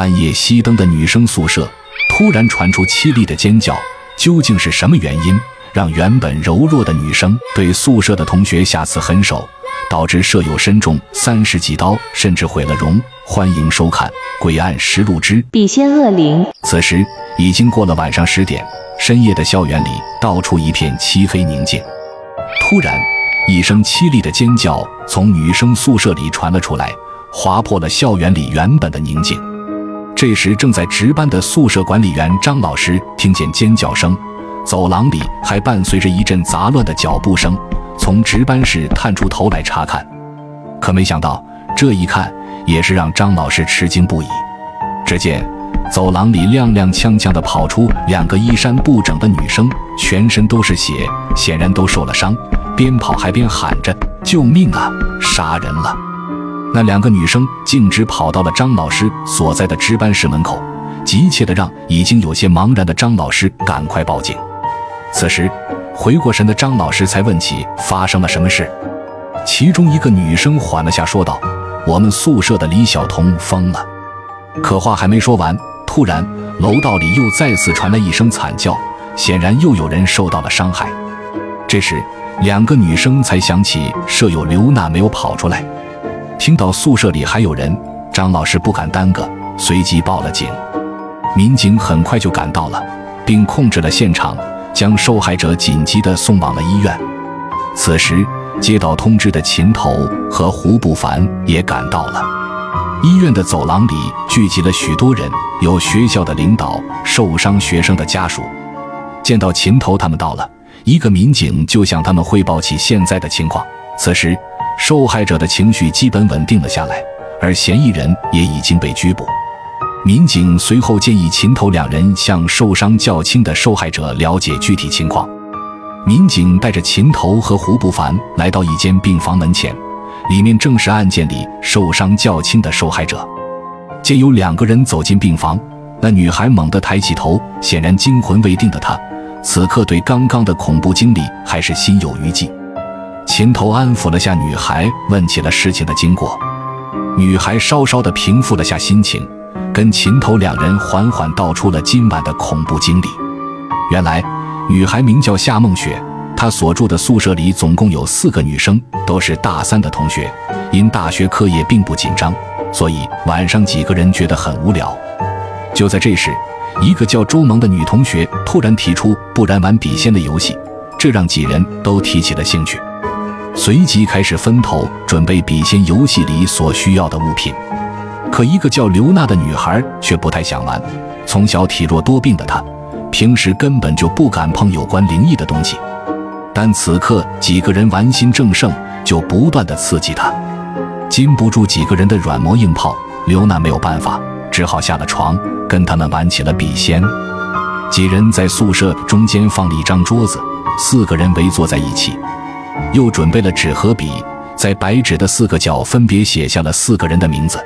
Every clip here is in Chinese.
半夜熄灯的女生宿舍突然传出凄厉的尖叫，究竟是什么原因让原本柔弱的女生对宿舍的同学下此狠手，导致舍友身中三十几刀，甚至毁了容？欢迎收看《诡案实录之笔仙恶灵》。此时已经过了晚上十点，深夜的校园里到处一片漆黑宁静。突然，一声凄厉的尖叫从女生宿舍里传了出来，划破了校园里原本的宁静。这时，正在值班的宿舍管理员张老师听见尖叫声，走廊里还伴随着一阵杂乱的脚步声，从值班室探出头来查看。可没想到，这一看也是让张老师吃惊不已。只见走廊里踉踉跄跄地跑出两个衣衫不整的女生，全身都是血，显然都受了伤，边跑还边喊着：“救命啊！杀人了！”那两个女生径直跑到了张老师所在的值班室门口，急切地让已经有些茫然的张老师赶快报警。此时，回过神的张老师才问起发生了什么事。其中一个女生缓了下，说道：“我们宿舍的李晓彤疯了。”可话还没说完，突然楼道里又再次传来一声惨叫，显然又有人受到了伤害。这时，两个女生才想起舍友刘娜没有跑出来。听到宿舍里还有人，张老师不敢耽搁，随即报了警。民警很快就赶到了，并控制了现场，将受害者紧急地送往了医院。此时，接到通知的秦头和胡不凡也赶到了。医院的走廊里聚集了许多人，有学校的领导、受伤学生的家属。见到秦头他们到了，一个民警就向他们汇报起现在的情况。此时，受害者的情绪基本稳定了下来，而嫌疑人也已经被拘捕。民警随后建议秦头两人向受伤较轻的受害者了解具体情况。民警带着秦头和胡不凡来到一间病房门前，里面正是案件里受伤较轻的受害者。见有两个人走进病房，那女孩猛地抬起头，显然惊魂未定的她，此刻对刚刚的恐怖经历还是心有余悸。秦头安抚了下女孩，问起了事情的经过。女孩稍稍的平复了下心情，跟秦头两人缓缓道出了今晚的恐怖经历。原来，女孩名叫夏梦雪，她所住的宿舍里总共有四个女生，都是大三的同学。因大学课业并不紧张，所以晚上几个人觉得很无聊。就在这时，一个叫周萌的女同学突然提出，不然玩笔仙的游戏，这让几人都提起了兴趣。随即开始分头准备笔仙游戏里所需要的物品，可一个叫刘娜的女孩却不太想玩。从小体弱多病的她，平时根本就不敢碰有关灵异的东西。但此刻几个人玩心正盛，就不断的刺激她。禁不住几个人的软磨硬泡，刘娜没有办法，只好下了床，跟他们玩起了笔仙。几人在宿舍中间放了一张桌子，四个人围坐在一起。又准备了纸和笔，在白纸的四个角分别写下了四个人的名字，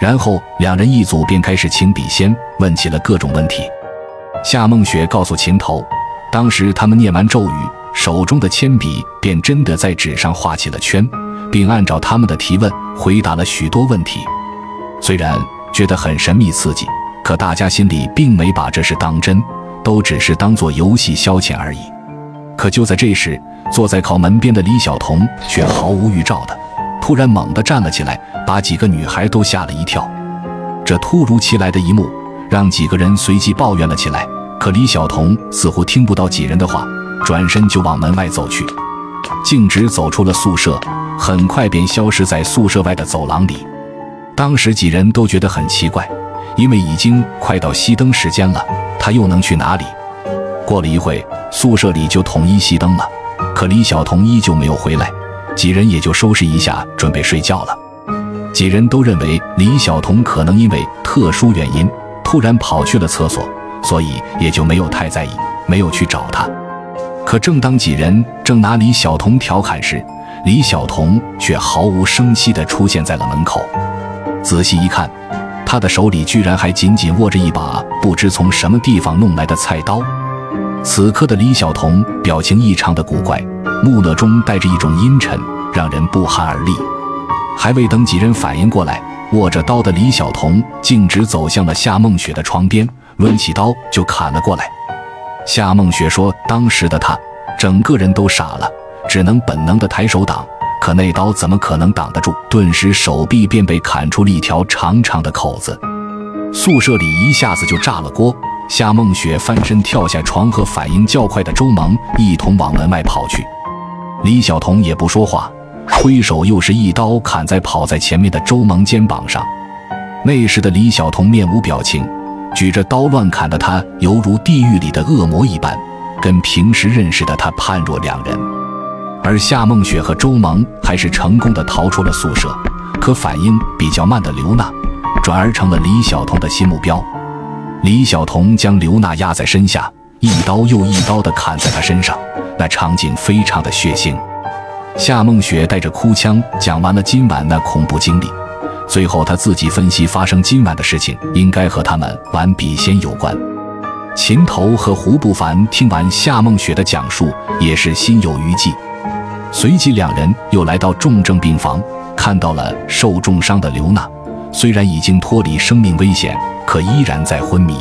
然后两人一组便开始请笔仙问起了各种问题。夏梦雪告诉秦头，当时他们念完咒语，手中的铅笔便真的在纸上画起了圈，并按照他们的提问回答了许多问题。虽然觉得很神秘刺激，可大家心里并没把这事当真，都只是当做游戏消遣而已。可就在这时，坐在靠门边的李晓彤却毫无预兆的，突然猛地站了起来，把几个女孩都吓了一跳。这突如其来的一幕，让几个人随即抱怨了起来。可李晓彤似乎听不到几人的话，转身就往门外走去，径直走出了宿舍，很快便消失在宿舍外的走廊里。当时几人都觉得很奇怪，因为已经快到熄灯时间了，他又能去哪里？过了一会，宿舍里就统一熄灯了，可李晓彤依旧没有回来，几人也就收拾一下，准备睡觉了。几人都认为李晓彤可能因为特殊原因突然跑去了厕所，所以也就没有太在意，没有去找他。可正当几人正拿李晓彤调侃时，李晓彤却毫无声息地出现在了门口。仔细一看，他的手里居然还紧紧握着一把不知从什么地方弄来的菜刀。此刻的李晓彤表情异常的古怪，木讷中带着一种阴沉，让人不寒而栗。还未等几人反应过来，握着刀的李小彤径直走向了夏梦雪的床边，抡起刀就砍了过来。夏梦雪说：“当时的她整个人都傻了，只能本能的抬手挡，可那刀怎么可能挡得住？顿时手臂便被砍出了一条长长的口子。宿舍里一下子就炸了锅。夏梦雪翻身跳下床，和反应较快的周萌一同往门外跑去。李小彤也不说话。”挥手又是一刀砍在跑在前面的周萌肩膀上。那时的李小彤面无表情，举着刀乱砍的他犹如地狱里的恶魔一般，跟平时认识的他判若两人。而夏梦雪和周萌还是成功的逃出了宿舍，可反应比较慢的刘娜，转而成了李小彤的新目标。李小彤将刘娜压在身下，一刀又一刀的砍在她身上，那场景非常的血腥。夏梦雪带着哭腔讲完了今晚那恐怖经历，最后她自己分析，发生今晚的事情应该和他们玩笔仙有关。秦头和胡不凡听完夏梦雪的讲述，也是心有余悸。随即两人又来到重症病房，看到了受重伤的刘娜，虽然已经脱离生命危险，可依然在昏迷。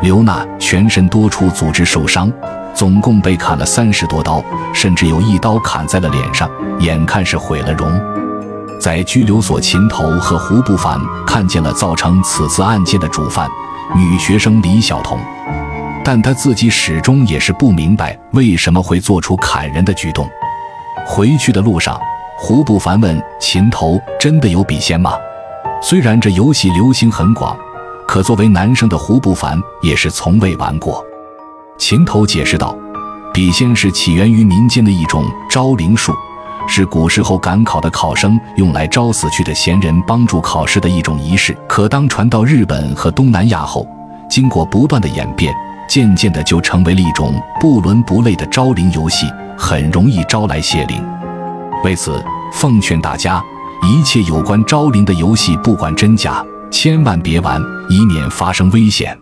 刘娜全身多处组织受伤。总共被砍了三十多刀，甚至有一刀砍在了脸上，眼看是毁了容。在拘留所，秦头和胡不凡看见了造成此次案件的主犯女学生李晓彤，但他自己始终也是不明白为什么会做出砍人的举动。回去的路上，胡不凡问秦头：“真的有笔仙吗？”虽然这游戏流行很广，可作为男生的胡不凡也是从未玩过。秦头解释道：“笔仙是起源于民间的一种招灵术，是古时候赶考的考生用来招死去的闲人帮助考试的一种仪式。可当传到日本和东南亚后，经过不断的演变，渐渐的就成为了一种不伦不类的招灵游戏，很容易招来邪灵。为此，奉劝大家，一切有关招灵的游戏，不管真假，千万别玩，以免发生危险。”